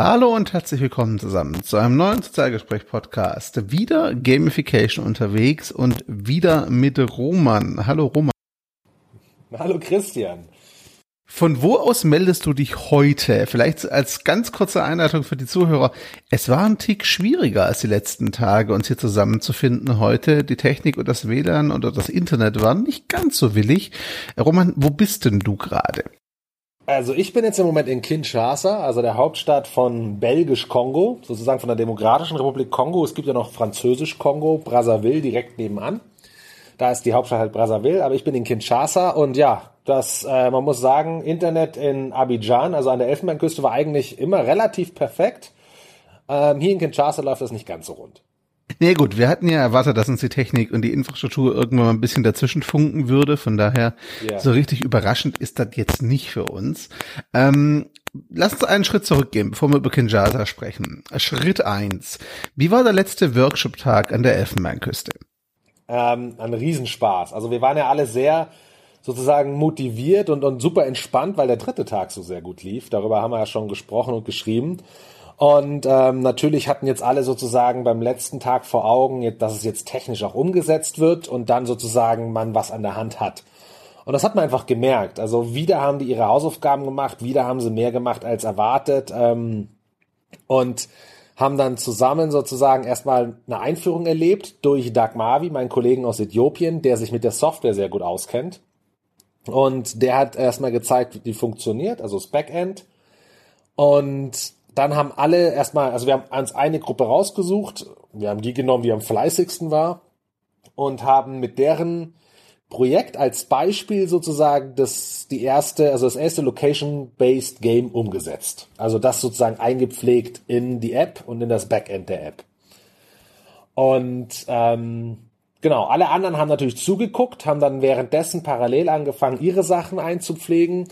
Hallo und herzlich willkommen zusammen zu einem neuen Sozialgespräch-Podcast. Wieder Gamification unterwegs und wieder mit Roman. Hallo Roman. Hallo Christian. Von wo aus meldest du dich heute? Vielleicht als ganz kurze Einleitung für die Zuhörer. Es war ein Tick schwieriger als die letzten Tage, uns hier zusammenzufinden heute. Die Technik und das WLAN oder das Internet waren nicht ganz so willig. Roman, wo bist denn du gerade? Also ich bin jetzt im Moment in Kinshasa, also der Hauptstadt von Belgisch-Kongo, sozusagen von der Demokratischen Republik Kongo. Es gibt ja noch Französisch-Kongo, Brazzaville direkt nebenan. Da ist die Hauptstadt halt Brazzaville, aber ich bin in Kinshasa und ja, das, äh, man muss sagen, Internet in Abidjan, also an der Elfenbeinküste, war eigentlich immer relativ perfekt. Ähm, hier in Kinshasa läuft das nicht ganz so rund. Nee, gut, wir hatten ja erwartet, dass uns die Technik und die Infrastruktur irgendwann mal ein bisschen dazwischen funken würde. Von daher, yeah. so richtig überraschend ist das jetzt nicht für uns. Ähm, lass uns einen Schritt zurückgehen, bevor wir über Kinshasa sprechen. Schritt eins: Wie war der letzte Workshop-Tag an der Elfenbeinküste? Ähm, ein Riesenspaß. Also wir waren ja alle sehr sozusagen motiviert und, und super entspannt, weil der dritte Tag so sehr gut lief. Darüber haben wir ja schon gesprochen und geschrieben. Und ähm, natürlich hatten jetzt alle sozusagen beim letzten Tag vor Augen, dass es jetzt technisch auch umgesetzt wird und dann sozusagen man was an der Hand hat. Und das hat man einfach gemerkt. Also wieder haben die ihre Hausaufgaben gemacht, wieder haben sie mehr gemacht als erwartet ähm, und haben dann zusammen sozusagen erstmal eine Einführung erlebt durch Doug Mavi, meinen Kollegen aus Äthiopien, der sich mit der Software sehr gut auskennt. Und der hat erstmal gezeigt, wie die funktioniert, also das Backend. Und dann haben alle erstmal, also wir haben uns eine Gruppe rausgesucht, wir haben die genommen, die am fleißigsten war und haben mit deren Projekt als Beispiel sozusagen das die erste, also das erste Location-based Game umgesetzt. Also das sozusagen eingepflegt in die App und in das Backend der App. Und ähm, genau, alle anderen haben natürlich zugeguckt, haben dann währenddessen parallel angefangen, ihre Sachen einzupflegen.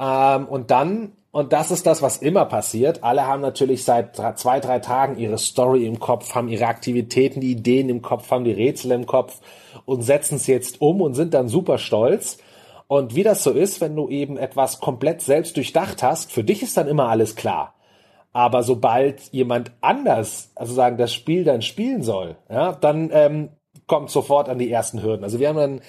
Ähm, und dann und das ist das, was immer passiert. Alle haben natürlich seit zwei, drei Tagen ihre Story im Kopf, haben ihre Aktivitäten, die Ideen im Kopf, haben die Rätsel im Kopf und setzen es jetzt um und sind dann super stolz. Und wie das so ist, wenn du eben etwas komplett selbst durchdacht hast, für dich ist dann immer alles klar. Aber sobald jemand anders, also sagen, das Spiel dann spielen soll, ja, dann ähm, kommt sofort an die ersten Hürden. Also wir haben dann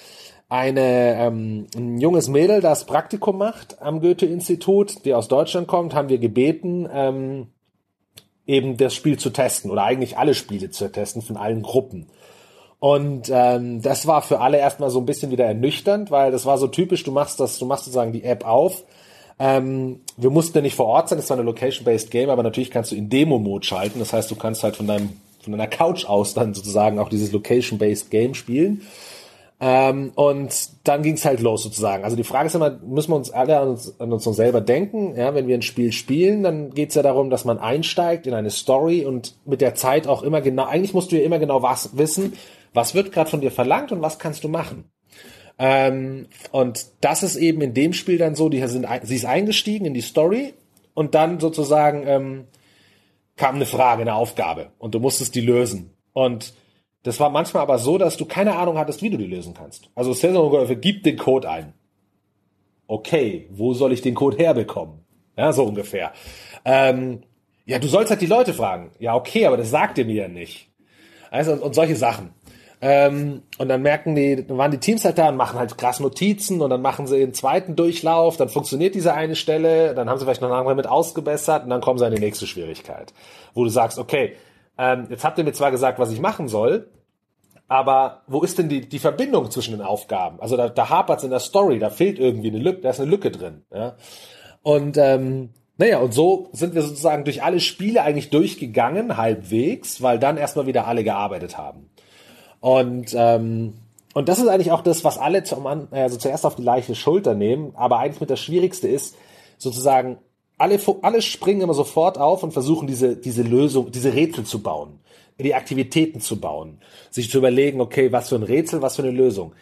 eine, ähm, ein junges Mädel, das Praktikum macht am Goethe-Institut, die aus Deutschland kommt, haben wir gebeten, ähm, eben das Spiel zu testen oder eigentlich alle Spiele zu testen von allen Gruppen. Und ähm, das war für alle erstmal so ein bisschen wieder ernüchternd, weil das war so typisch, du machst das, du machst sozusagen die App auf. Ähm, wir mussten ja nicht vor Ort sein, das war eine Location-Based Game, aber natürlich kannst du in Demo-Mode schalten. Das heißt, du kannst halt von deinem von deiner Couch aus dann sozusagen auch dieses Location-Based Game spielen. Ähm, und dann ging's halt los sozusagen. Also die Frage ist immer, müssen wir uns alle an uns, an uns selber denken? Ja, wenn wir ein Spiel spielen, dann geht's ja darum, dass man einsteigt in eine Story und mit der Zeit auch immer genau, eigentlich musst du ja immer genau was wissen, was wird gerade von dir verlangt und was kannst du machen. Ähm, und das ist eben in dem Spiel dann so, die sind, sie ist eingestiegen in die Story und dann sozusagen ähm, kam eine Frage, eine Aufgabe und du musstest die lösen. Und das war manchmal aber so, dass du keine Ahnung hattest, wie du die lösen kannst. Also Sensor gib den Code ein. Okay, wo soll ich den Code herbekommen? Ja, so ungefähr. Ähm, ja, du sollst halt die Leute fragen. Ja, okay, aber das sagt ihr mir ja nicht. Also, und, und solche Sachen. Ähm, und dann merken die, dann waren die Teams halt da und machen halt krass Notizen und dann machen sie den zweiten Durchlauf, dann funktioniert diese eine Stelle, dann haben sie vielleicht noch eine andere mit ausgebessert und dann kommen sie an die nächste Schwierigkeit. Wo du sagst, okay, ähm, jetzt habt ihr mir zwar gesagt, was ich machen soll, aber wo ist denn die, die Verbindung zwischen den Aufgaben? Also da, da hapert es in der Story, da fehlt irgendwie eine Lücke, da ist eine Lücke drin. Ja? Und ähm, naja, und so sind wir sozusagen durch alle Spiele eigentlich durchgegangen, halbwegs, weil dann erstmal wieder alle gearbeitet haben. Und ähm, und das ist eigentlich auch das, was alle zum, also zuerst auf die leichte Schulter nehmen, aber eigentlich mit das Schwierigste ist, sozusagen alle, alle springen immer sofort auf und versuchen diese, diese Lösung, diese Rätsel zu bauen, die Aktivitäten zu bauen, sich zu überlegen, okay, was für ein Rätsel, was für eine Lösung.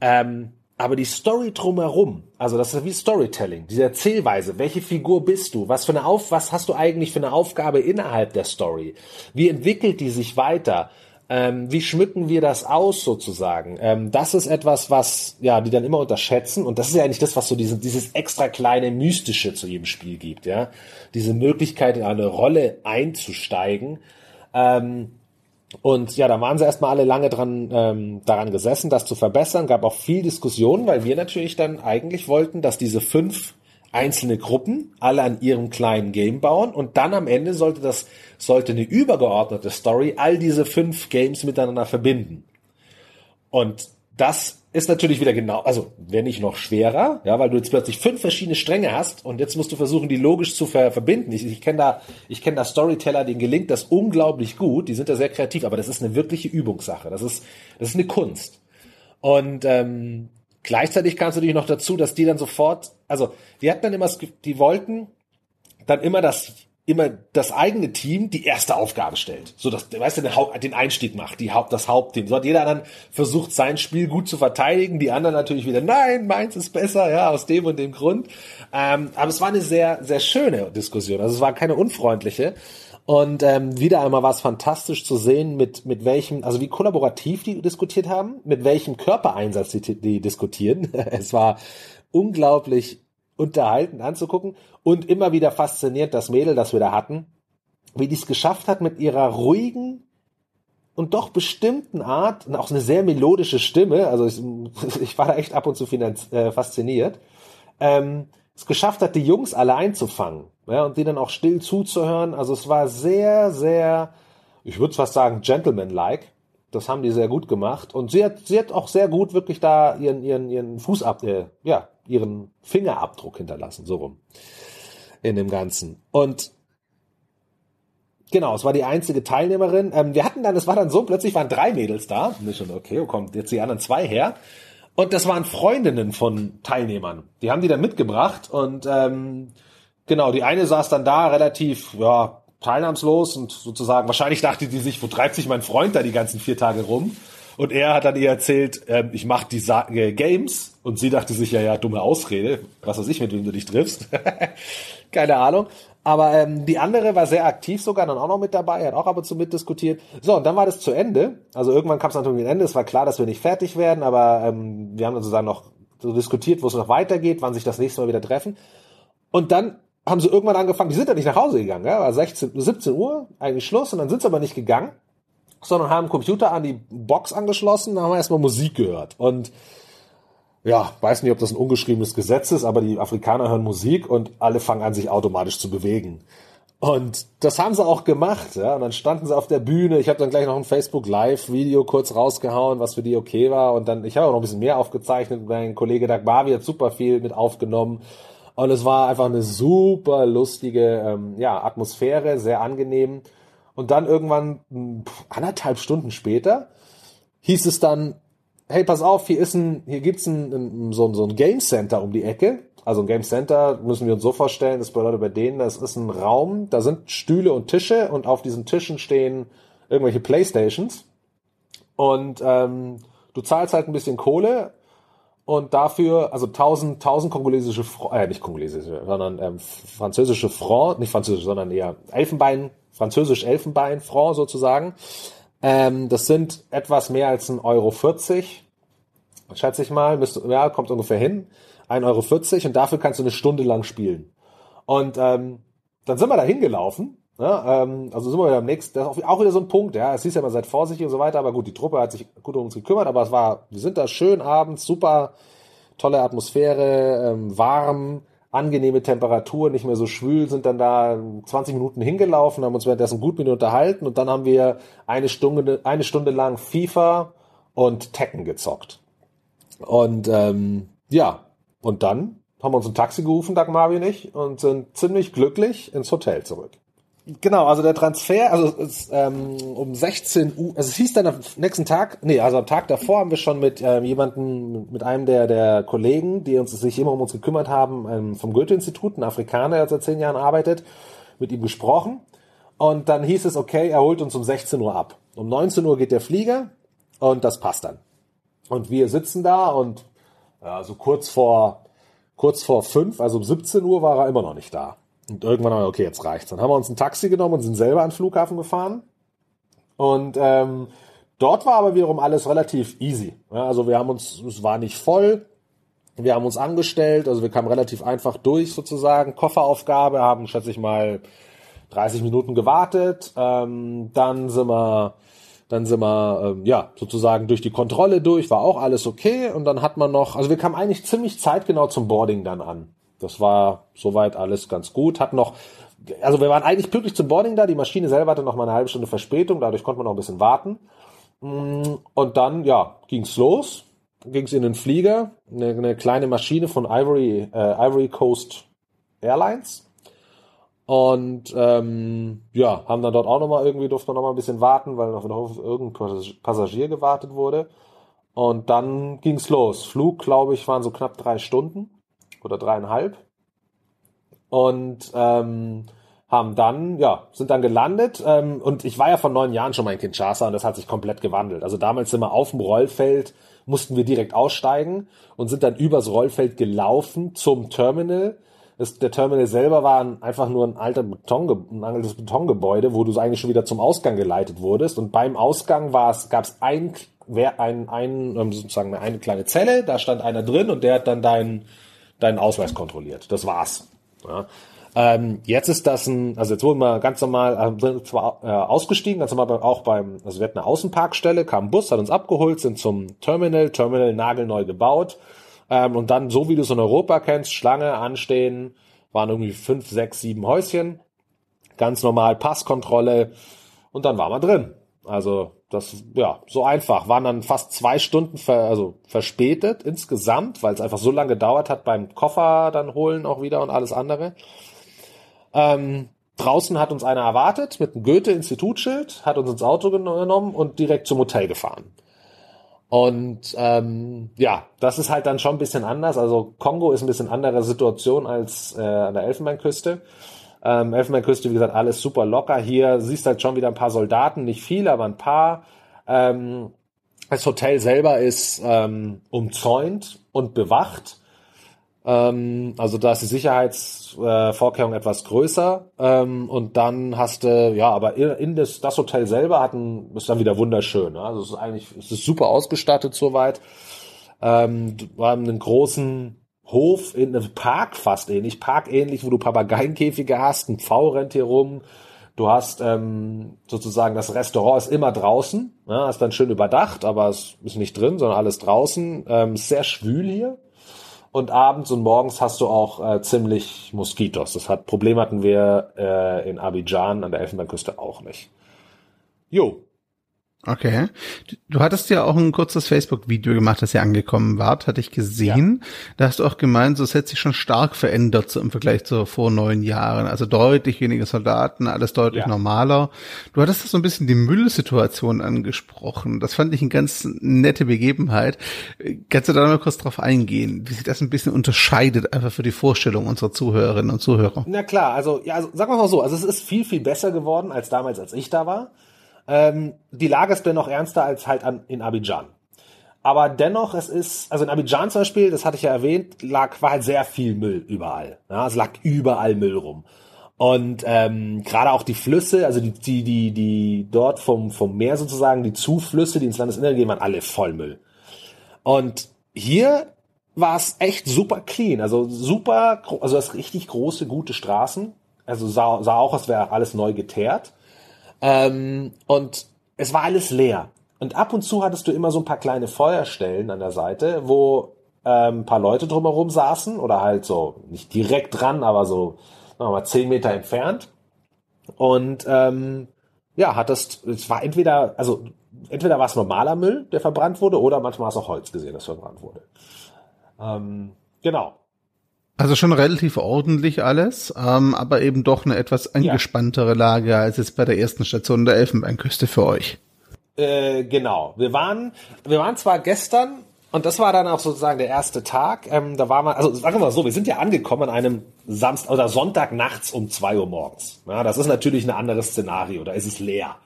Ähm, aber die Story drumherum, also das ist wie Storytelling, diese Erzählweise, welche Figur bist du, was für eine Auf, was hast du eigentlich für eine Aufgabe innerhalb der Story, wie entwickelt die sich weiter, Ähm, wie schmücken wir das aus sozusagen? Ähm, das ist etwas, was ja die dann immer unterschätzen und das ist ja eigentlich das, was so diesen, dieses extra kleine mystische zu jedem Spiel gibt, ja, diese Möglichkeit in eine Rolle einzusteigen. Ähm, und ja, da waren sie erstmal alle lange dran ähm, daran gesessen, das zu verbessern. Gab auch viel Diskussion, weil wir natürlich dann eigentlich wollten, dass diese fünf einzelne Gruppen alle an ihrem kleinen Game bauen und dann am Ende sollte das sollte eine übergeordnete Story all diese fünf Games miteinander verbinden. Und das ist natürlich wieder genau, also wenn nicht noch schwerer, ja, weil du jetzt plötzlich fünf verschiedene Stränge hast und jetzt musst du versuchen, die logisch zu ver verbinden. Ich, ich kenne da, ich kenne da Storyteller, denen gelingt das unglaublich gut. Die sind da sehr kreativ, aber das ist eine wirkliche Übungssache. Das ist, das ist eine Kunst. Und ähm, gleichzeitig kam es natürlich noch dazu, dass die dann sofort, also die hatten dann immer, die wollten dann immer das immer das eigene Team die erste Aufgabe stellt. So dass, weißt du, den, Einstieg macht, die Haupt, das Hauptteam. So hat jeder dann versucht, sein Spiel gut zu verteidigen, die anderen natürlich wieder, nein, meins ist besser, ja, aus dem und dem Grund. Ähm, aber es war eine sehr, sehr schöne Diskussion. Also es war keine unfreundliche. Und ähm, wieder einmal war es fantastisch zu sehen, mit, mit welchem, also wie kollaborativ die diskutiert haben, mit welchem Körpereinsatz die, die diskutieren. es war unglaublich unterhalten anzugucken und immer wieder fasziniert das Mädel, das wir da hatten, wie die es geschafft hat mit ihrer ruhigen und doch bestimmten Art und auch eine sehr melodische Stimme, also ich, ich war da echt ab und zu finanz, äh, fasziniert, ähm, es geschafft hat, die Jungs alle einzufangen ja, und denen auch still zuzuhören. Also es war sehr, sehr, ich würde fast sagen, gentleman-like. Das haben die sehr gut gemacht. Und sie hat, sie hat auch sehr gut wirklich da ihren, ihren, ihren Fuß ab, äh, ja, ihren Fingerabdruck hinterlassen, so rum. In dem Ganzen. Und Genau, es war die einzige Teilnehmerin. Ähm, wir hatten dann, es war dann so, plötzlich waren drei Mädels da. Und ich schon, okay, wo kommt jetzt die anderen zwei her? Und das waren Freundinnen von Teilnehmern. Die haben die dann mitgebracht und ähm, genau, die eine saß dann da relativ, ja, teilnahmslos und sozusagen, wahrscheinlich dachte die sich, wo treibt sich mein Freund da die ganzen vier Tage rum? Und er hat dann ihr erzählt, äh, ich mache die Sa äh, Games. Und sie dachte sich, ja, ja, dumme Ausrede. Was weiß ich, mit wem du dich triffst. Keine Ahnung. Aber ähm, die andere war sehr aktiv sogar dann auch noch mit dabei, hat auch ab und zu mitdiskutiert. So, und dann war das zu Ende. Also irgendwann kam es natürlich ein Ende. Es war klar, dass wir nicht fertig werden, aber ähm, wir haben dann sozusagen noch so diskutiert, wo es noch weitergeht, wann sich das nächste Mal wieder treffen. Und dann haben sie irgendwann angefangen, die sind ja nicht nach Hause gegangen, ja, war 16, 17 Uhr, eigentlich Schluss, und dann sind sie aber nicht gegangen sondern haben Computer an die Box angeschlossen, da haben wir erstmal Musik gehört. Und ja, weiß nicht, ob das ein ungeschriebenes Gesetz ist, aber die Afrikaner hören Musik und alle fangen an, sich automatisch zu bewegen. Und das haben sie auch gemacht, ja. Und dann standen sie auf der Bühne. Ich habe dann gleich noch ein Facebook Live-Video kurz rausgehauen, was für die okay war. Und dann, ich habe auch noch ein bisschen mehr aufgezeichnet. Mein Kollege Dagbavi hat super viel mit aufgenommen. Und es war einfach eine super lustige ähm, ja, Atmosphäre, sehr angenehm. Und dann irgendwann anderthalb Stunden später hieß es dann, hey, pass auf, hier ist ein, hier gibt's ein, ein, so, so ein Game Center um die Ecke. Also ein Game Center müssen wir uns so vorstellen, das bedeutet bei denen, das ist ein Raum, da sind Stühle und Tische und auf diesen Tischen stehen irgendwelche Playstations. Und ähm, du zahlst halt ein bisschen Kohle und dafür, also 1000, 1000 kongolesische, äh, nicht kongolesische, sondern ähm, französische Franc, nicht französisch, sondern eher Elfenbein französisch Elfenbein-Franc sozusagen. Ähm, das sind etwas mehr als ein Euro 40, schätze ich mal, müsste, ja, kommt ungefähr hin. 1,40 Euro und dafür kannst du eine Stunde lang spielen. Und ähm, dann sind wir da hingelaufen. Ja, ähm, also sind wir wieder am nächsten, das ist auch wieder so ein Punkt, ja. Es hieß ja immer, seid vorsichtig und so weiter, aber gut, die Truppe hat sich gut um uns gekümmert, aber es war, wir sind da schön abends, super tolle Atmosphäre, ähm, warm, angenehme Temperatur, nicht mehr so schwül, sind dann da 20 Minuten hingelaufen, haben uns währenddessen gut mit unterhalten und dann haben wir eine Stunde, eine Stunde lang FIFA und Tekken gezockt. Und ähm, ja, und dann haben wir uns ein Taxi gerufen, Dagmar und ich, und sind ziemlich glücklich ins Hotel zurück. Genau, also der Transfer, also es, ähm, um 16 Uhr, also es hieß dann am nächsten Tag, nee, also am Tag davor haben wir schon mit ähm, jemanden, mit einem der, der Kollegen, die uns sich immer um uns gekümmert haben, ähm, vom Goethe-Institut, ein Afrikaner, der seit zehn Jahren arbeitet, mit ihm gesprochen. Und dann hieß es, okay, er holt uns um 16 Uhr ab. Um 19 Uhr geht der Flieger und das passt dann. Und wir sitzen da und ja, so kurz vor, kurz vor fünf, also um 17 Uhr war er immer noch nicht da. Und irgendwann haben wir, okay, jetzt reicht's. Dann haben wir uns ein Taxi genommen und sind selber an den Flughafen gefahren. Und ähm, dort war aber wiederum alles relativ easy. Ja, also wir haben uns, es war nicht voll, wir haben uns angestellt, also wir kamen relativ einfach durch sozusagen. Kofferaufgabe, haben, schätze ich mal, 30 Minuten gewartet. Ähm, dann sind wir, dann sind wir, ähm, ja, sozusagen durch die Kontrolle durch, war auch alles okay. Und dann hat man noch, also wir kamen eigentlich ziemlich zeitgenau zum Boarding dann an. Das war soweit alles ganz gut. Hat noch, also wir waren eigentlich pünktlich zum Boarding da. Die Maschine selber hatte noch mal eine halbe Stunde Verspätung, dadurch konnte man noch ein bisschen warten. Mm, und dann, ja, ging's los ging es in den Flieger, eine, eine, kleine Maschine von Ivory, äh, Ivory Coast Airlines. Und ähm, ja, haben dann dort auch nochmal irgendwie, durften wir nochmal ein bisschen warten, weil noch auf irgendein Passagier gewartet wurde. Und dann ging's los. Flug, glaube ich, waren so knapp drei Stunden oder dreieinhalb. Und ähm, haben dann, ja, sind dann gelandet. Ähm, und ich war ja vor neun Jahren schon mal in Kinshasa und das hat sich komplett gewandelt. Also damals sind wir auf dem Rollfeld mussten wir direkt aussteigen und sind dann übers Rollfeld gelaufen zum Terminal. Das, der Terminal selber war einfach nur ein alter Beton, ein altes Betongebäude, wo du eigentlich schon wieder zum Ausgang geleitet wurdest. Und beim Ausgang war es, gab es ein, ein, ein, ähm, sozusagen eine kleine Zelle, da stand einer drin und der hat dann deinen, deinen Ausweis kontrolliert. Das war's. Ja. Ähm, jetzt ist das ein, also jetzt wurden wir ganz normal, äh, zwar äh, ausgestiegen, ganz normal auch beim, also wir hatten eine Außenparkstelle, kam ein Bus, hat uns abgeholt, sind zum Terminal, Terminal nagelneu gebaut. Ähm, und dann, so wie du es in Europa kennst, Schlange anstehen, waren irgendwie fünf, sechs, sieben Häuschen, ganz normal Passkontrolle und dann waren wir drin. Also das, ja, so einfach. Waren dann fast zwei Stunden ver, also verspätet insgesamt, weil es einfach so lange gedauert hat beim Koffer dann holen auch wieder und alles andere. Ähm, draußen hat uns einer erwartet mit einem Goethe-Institutsschild, hat uns ins Auto genommen und direkt zum Hotel gefahren. Und ähm, ja, das ist halt dann schon ein bisschen anders. Also Kongo ist ein bisschen andere Situation als äh, an der Elfenbeinküste. Ähm, Elfenbeinküste, wie gesagt, alles super locker. Hier siehst halt schon wieder ein paar Soldaten, nicht viele, aber ein paar. Ähm, das Hotel selber ist ähm, umzäunt und bewacht. Ähm, also da ist die Sicherheitsvorkehrung äh, etwas größer. Ähm, und dann hast du, ja, aber in das, das Hotel selber hat ein, ist dann wieder wunderschön. Ne? Also es ist eigentlich, es ist super ausgestattet soweit. Ähm, wir haben einen großen Hof in einem Park fast ähnlich, parkähnlich, wo du Papageienkäfige hast, ein Pfau rennt hier rum. Du hast ähm, sozusagen das Restaurant ist immer draußen, ne, ist dann schön überdacht, aber es ist nicht drin, sondern alles draußen. Ähm, sehr schwül hier und abends und morgens hast du auch äh, ziemlich Moskitos. Das hat Problem hatten wir äh, in Abidjan an der Elfenbeinküste auch nicht. Jo, Okay. Du hattest ja auch ein kurzes Facebook-Video gemacht, das ihr angekommen wart, hatte ich gesehen. Ja. Da hast du auch gemeint, so es hat sich schon stark verändert so im Vergleich zu vor neun Jahren. Also deutlich weniger Soldaten, alles deutlich ja. normaler. Du hattest so ein bisschen die Müllsituation angesprochen. Das fand ich eine ganz nette Begebenheit. Kannst du da mal kurz drauf eingehen, wie sich das ein bisschen unterscheidet, einfach für die Vorstellung unserer Zuhörerinnen und Zuhörer? Na klar, also ja, also, sagen wir mal so, also es ist viel, viel besser geworden als damals, als ich da war. Ähm, die Lage ist dennoch ernster als halt an, in Abidjan. Aber dennoch, es ist, also in Abidjan zum Beispiel, das hatte ich ja erwähnt, lag, war halt sehr viel Müll überall. Ja, es lag überall Müll rum. Und ähm, gerade auch die Flüsse, also die, die, die, die dort vom, vom Meer sozusagen, die Zuflüsse, die ins Landesinnere gehen, waren alle voll Müll. Und hier war es echt super clean, also super, also das richtig große, gute Straßen. Also sah, sah auch, als wäre alles neu geteert. Ähm, und es war alles leer. Und ab und zu hattest du immer so ein paar kleine Feuerstellen an der Seite, wo ähm, ein paar Leute drumherum saßen oder halt so nicht direkt dran, aber so sagen wir mal zehn Meter entfernt. Und ähm, ja, hattest, es war entweder, also entweder war es normaler Müll, der verbrannt wurde, oder manchmal hast du auch Holz gesehen, das verbrannt wurde. Ähm, genau. Also schon relativ ordentlich alles, ähm, aber eben doch eine etwas angespanntere Lage als jetzt bei der ersten Station der Elfenbeinküste für euch. Äh, genau. Wir waren, wir waren zwar gestern und das war dann auch sozusagen der erste Tag. Ähm, da war man, also sagen wir mal so, wir sind ja angekommen an einem Samstag oder Sonntag nachts um zwei Uhr morgens. Ja, das ist natürlich ein anderes Szenario. Da ist es leer.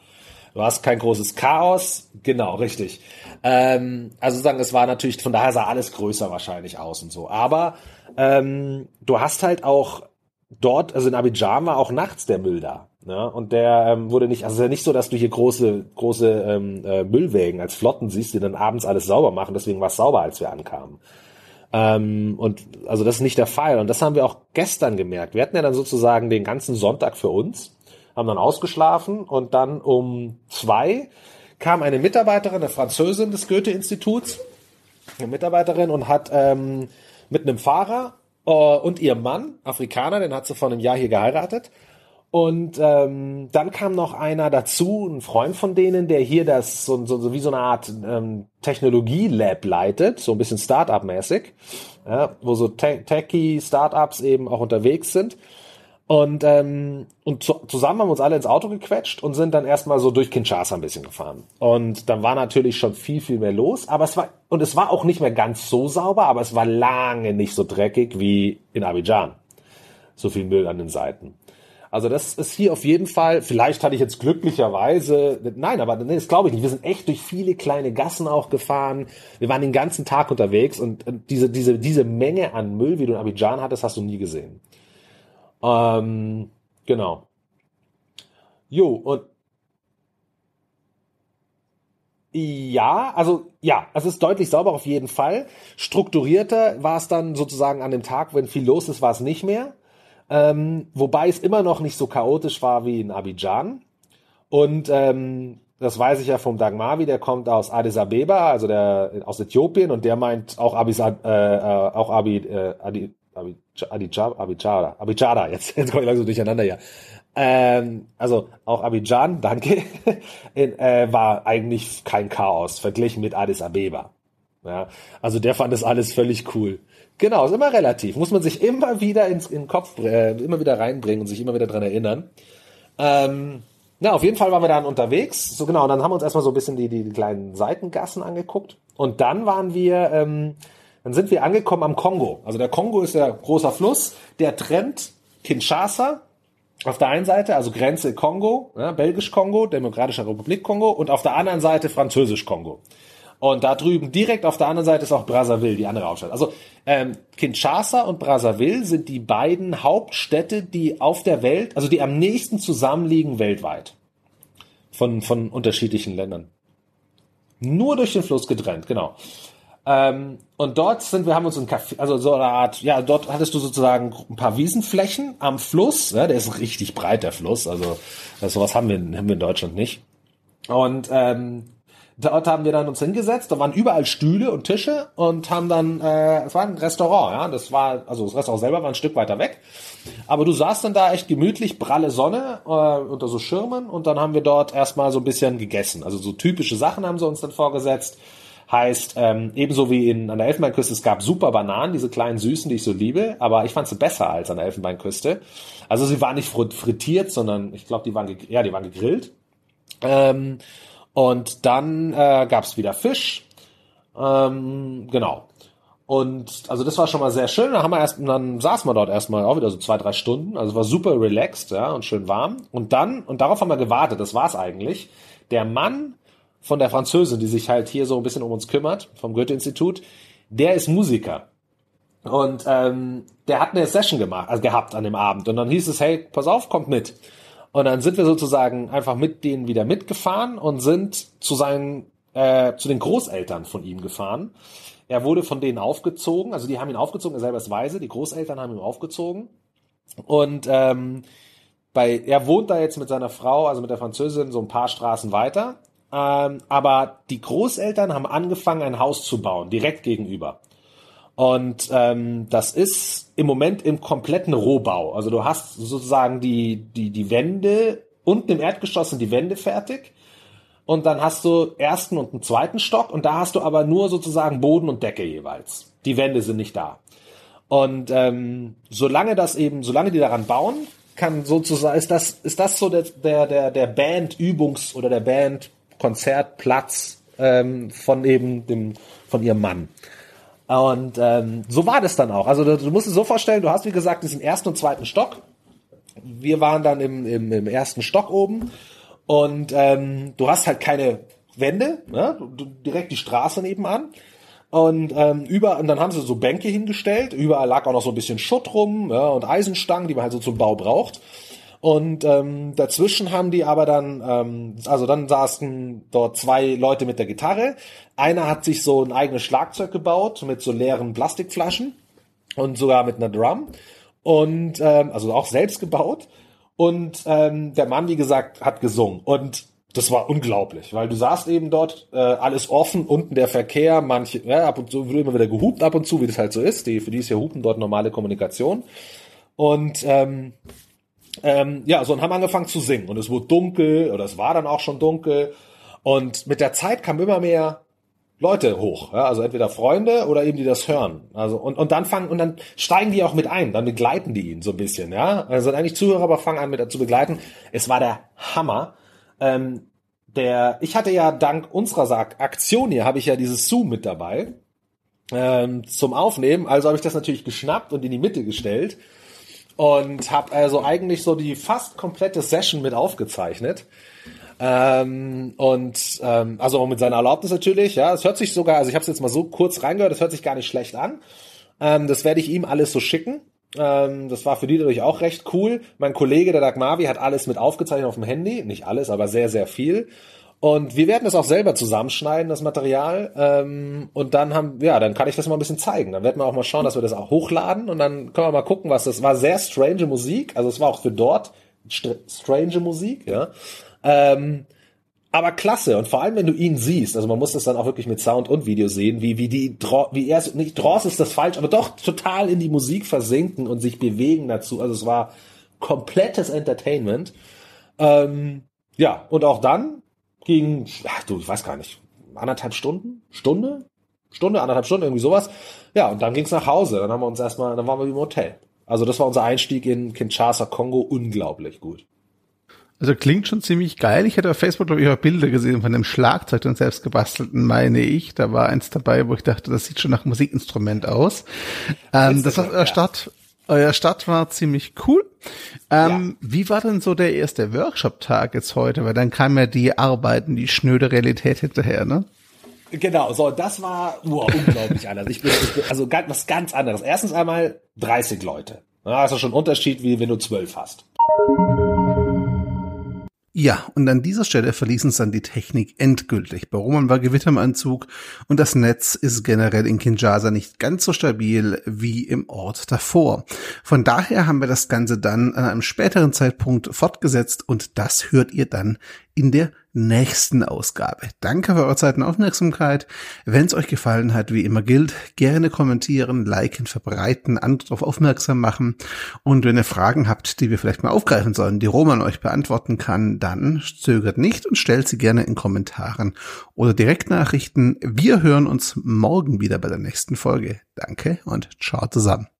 Du hast kein großes Chaos. Genau, richtig. Ähm, also sagen, es war natürlich, von daher sah alles größer wahrscheinlich aus und so. Aber ähm, du hast halt auch dort, also in Abidjan war auch nachts der Müll da. Ja, und der ähm, wurde nicht, also es ist ja nicht so, dass du hier große, große ähm, äh, Müllwägen als Flotten siehst, die dann abends alles sauber machen, deswegen war es sauber, als wir ankamen. Ähm, und also das ist nicht der Fall. Und das haben wir auch gestern gemerkt. Wir hatten ja dann sozusagen den ganzen Sonntag für uns, haben dann ausgeschlafen und dann um zwei kam eine Mitarbeiterin, eine Französin des Goethe-Instituts, eine Mitarbeiterin und hat ähm, mit einem Fahrer äh, und ihrem Mann, Afrikaner, den hat sie vor einem Jahr hier geheiratet, und ähm, dann kam noch einer dazu, ein Freund von denen, der hier das so, so, so wie so eine Art ähm, Technologie-Lab leitet, so ein bisschen Startup-mäßig, ja, wo so Te Techie Startups eben auch unterwegs sind. Und, ähm, und zu, zusammen haben wir uns alle ins Auto gequetscht und sind dann erstmal so durch Kinshasa ein bisschen gefahren. Und dann war natürlich schon viel, viel mehr los, aber es war, und es war auch nicht mehr ganz so sauber, aber es war lange nicht so dreckig wie in Abidjan. So viel Müll an den Seiten. Also das ist hier auf jeden Fall, vielleicht hatte ich jetzt glücklicherweise, nein, aber nee, das glaube ich nicht. Wir sind echt durch viele kleine Gassen auch gefahren. Wir waren den ganzen Tag unterwegs und diese, diese, diese Menge an Müll, wie du in Abidjan hattest, hast du nie gesehen. Ähm, genau. Jo, und ja, also ja, es ist deutlich sauber auf jeden Fall. Strukturierter war es dann sozusagen an dem Tag, wenn viel los ist, war es nicht mehr. Ähm, wobei es immer noch nicht so chaotisch war wie in Abidjan. Und ähm, das weiß ich ja vom Dagmavi, der kommt aus Addis Abeba, also der aus Äthiopien, und der meint auch Abis, äh, äh, auch Abi, äh, Adi, Abi, Abidjada, jetzt, jetzt komme ich langsam durcheinander hier. Ähm, also auch Abidjan, danke, in, äh, war eigentlich kein Chaos verglichen mit Addis Abeba. Ja, also der fand das alles völlig cool. Genau, ist immer relativ. Muss man sich immer wieder ins in den Kopf, äh, immer wieder reinbringen und sich immer wieder dran erinnern. Ähm, na, auf jeden Fall waren wir dann unterwegs. So genau, und dann haben wir uns erstmal so ein bisschen die, die, die kleinen Seitengassen angeguckt. Und dann waren wir, ähm, dann sind wir angekommen am Kongo. Also der Kongo ist der großer Fluss, der trennt Kinshasa auf der einen Seite, also Grenze Kongo, ja, Belgisch-Kongo, Demokratische Republik Kongo und auf der anderen Seite Französisch-Kongo. Und da drüben direkt auf der anderen Seite ist auch Brazzaville, die andere Hauptstadt. Also ähm, Kinshasa und Brazzaville sind die beiden Hauptstädte, die auf der Welt, also die am nächsten zusammenliegen weltweit. Von, von unterschiedlichen Ländern. Nur durch den Fluss getrennt, genau. Ähm, und dort sind wir, haben uns ein Café, also so eine Art, ja, dort hattest du sozusagen ein paar Wiesenflächen am Fluss, ja, der ist richtig breit, der Fluss, also sowas haben wir, haben wir in Deutschland nicht. Und ähm, Dort haben wir dann uns hingesetzt, da waren überall Stühle und Tische und haben dann, äh, es war ein Restaurant, ja, das war, also das Restaurant selber war ein Stück weiter weg, aber du saßt dann da echt gemütlich, pralle Sonne äh, unter so Schirmen und dann haben wir dort erstmal so ein bisschen gegessen, also so typische Sachen haben sie uns dann vorgesetzt, heißt ähm, ebenso wie in an der Elfenbeinküste, es gab super Bananen, diese kleinen süßen, die ich so liebe, aber ich fand sie besser als an der Elfenbeinküste. Also sie waren nicht frittiert, sondern ich glaube, die waren ja, die waren gegrillt. Ähm, und dann äh, gab es wieder Fisch. Ähm, genau. Und also das war schon mal sehr schön. Dann haben wir erst, dann saßen wir dort erstmal auch wieder so zwei, drei Stunden. Also war super relaxed, ja, und schön warm. Und dann, und darauf haben wir gewartet, das war's eigentlich. Der Mann von der Französin, die sich halt hier so ein bisschen um uns kümmert, vom Goethe-Institut, der ist Musiker. Und ähm, der hat eine Session gemacht, also gehabt an dem Abend. Und dann hieß es, hey, pass auf, kommt mit. Und dann sind wir sozusagen einfach mit denen wieder mitgefahren und sind zu seinen, äh, zu den Großeltern von ihm gefahren. Er wurde von denen aufgezogen, also die haben ihn aufgezogen, er selber ist weise, die Großeltern haben ihn aufgezogen. Und ähm, bei, er wohnt da jetzt mit seiner Frau, also mit der Französin, so ein paar Straßen weiter. Ähm, aber die Großeltern haben angefangen, ein Haus zu bauen, direkt gegenüber. Und ähm, das ist im Moment im kompletten Rohbau. Also du hast sozusagen die, die, die Wände, unten im Erdgeschoss sind die Wände fertig. Und dann hast du ersten und einen zweiten Stock und da hast du aber nur sozusagen Boden und Decke jeweils. Die Wände sind nicht da. Und ähm, solange das eben, solange die daran bauen, kann sozusagen, ist das, ist das so der, der, der, Band-Übungs- oder der Band-Konzertplatz ähm, von eben dem, von ihrem Mann. Und ähm, so war das dann auch. Also du, du musst es so vorstellen, du hast wie gesagt diesen ersten und zweiten Stock. Wir waren dann im, im, im ersten Stock oben und ähm, du hast halt keine Wände, ne? direkt die Straße nebenan. Und ähm, über und dann haben sie so Bänke hingestellt. Überall lag auch noch so ein bisschen Schutt rum ja, und Eisenstangen, die man halt so zum Bau braucht. Und ähm, dazwischen haben die aber dann, ähm, also dann saßen dort zwei Leute mit der Gitarre. Einer hat sich so ein eigenes Schlagzeug gebaut mit so leeren Plastikflaschen und sogar mit einer Drum und ähm, also auch selbst gebaut. Und ähm, der Mann, wie gesagt, hat gesungen und das war unglaublich, weil du saßt eben dort, äh, alles offen, unten der Verkehr, manche, ja, ab und zu wird immer wieder gehupt, ab und zu, wie das halt so ist. Die, für die ist ja Hupen dort normale Kommunikation. Und ähm, ähm, ja, so und haben angefangen zu singen. Und es wurde dunkel, oder es war dann auch schon dunkel. Und mit der Zeit kam immer mehr Leute hoch, ja, also entweder Freunde oder eben die das hören. Also und und dann fangen und dann steigen die auch mit ein, dann begleiten die ihn so ein bisschen, ja. Also eigentlich Zuhörer, aber fangen an mit zu begleiten. Es war der Hammer. Ähm, der, ich hatte ja dank unserer Aktion hier habe ich ja dieses Zoom mit dabei ähm, zum Aufnehmen. Also habe ich das natürlich geschnappt und in die Mitte gestellt und habe also eigentlich so die fast komplette Session mit aufgezeichnet. Ähm, und ähm, also auch mit seiner Erlaubnis natürlich, ja. Es hört sich sogar, also ich habe es jetzt mal so kurz reingehört, es hört sich gar nicht schlecht an. Ähm, das werde ich ihm alles so schicken. Ähm, das war für die natürlich auch recht cool. Mein Kollege, der Dag Mavi, hat alles mit aufgezeichnet auf dem Handy. Nicht alles, aber sehr, sehr viel. Und wir werden das auch selber zusammenschneiden, das Material. Ähm, und dann haben, ja, dann kann ich das mal ein bisschen zeigen. Dann werden wir auch mal schauen, dass wir das auch hochladen. Und dann können wir mal gucken, was das war. Sehr strange Musik. Also es war auch für dort strange Musik, ja. Ähm, aber klasse und vor allem wenn du ihn siehst, also man muss das dann auch wirklich mit Sound und Video sehen, wie wie die wie er nicht Dross ist das falsch, aber doch total in die Musik versinken und sich bewegen dazu. Also es war komplettes Entertainment. Ähm, ja und auch dann ging, ach du, ich weiß gar nicht, anderthalb Stunden, Stunde, Stunde, anderthalb Stunden irgendwie sowas. Ja und dann ging's nach Hause. Dann haben wir uns erstmal, dann waren wir im Hotel. Also das war unser Einstieg in Kinshasa, Kongo, unglaublich gut. Also klingt schon ziemlich geil. Ich hatte auf Facebook, glaube ich, auch Bilder gesehen von dem Schlagzeug und selbst gebastelten, meine ich. Da war eins dabei, wo ich dachte, das sieht schon nach Musikinstrument aus. Ähm, das heißt, euer Start, euer Start war ziemlich cool. Ähm, ja. Wie war denn so der erste Workshop-Tag jetzt heute? Weil dann kam ja die Arbeiten, die schnöde Realität hinterher, ne? Genau, so, das war wow, unglaublich anders. Ich bin, ich bin, also ganz, was ganz anderes. Erstens einmal 30 Leute. Ja, das ist schon ein Unterschied, wie wenn du zwölf hast. Ja, und an dieser Stelle verließen es dann die Technik endgültig. Bei Roman war Gewitter im Anzug und das Netz ist generell in Kinshasa nicht ganz so stabil wie im Ort davor. Von daher haben wir das Ganze dann an einem späteren Zeitpunkt fortgesetzt und das hört ihr dann in der nächsten Ausgabe. Danke für eure Zeit und Aufmerksamkeit. Wenn es euch gefallen hat, wie immer gilt, gerne kommentieren, liken, verbreiten, andere darauf aufmerksam machen. Und wenn ihr Fragen habt, die wir vielleicht mal aufgreifen sollen, die Roman euch beantworten kann, dann zögert nicht und stellt sie gerne in Kommentaren oder Direktnachrichten. Wir hören uns morgen wieder bei der nächsten Folge. Danke und ciao zusammen.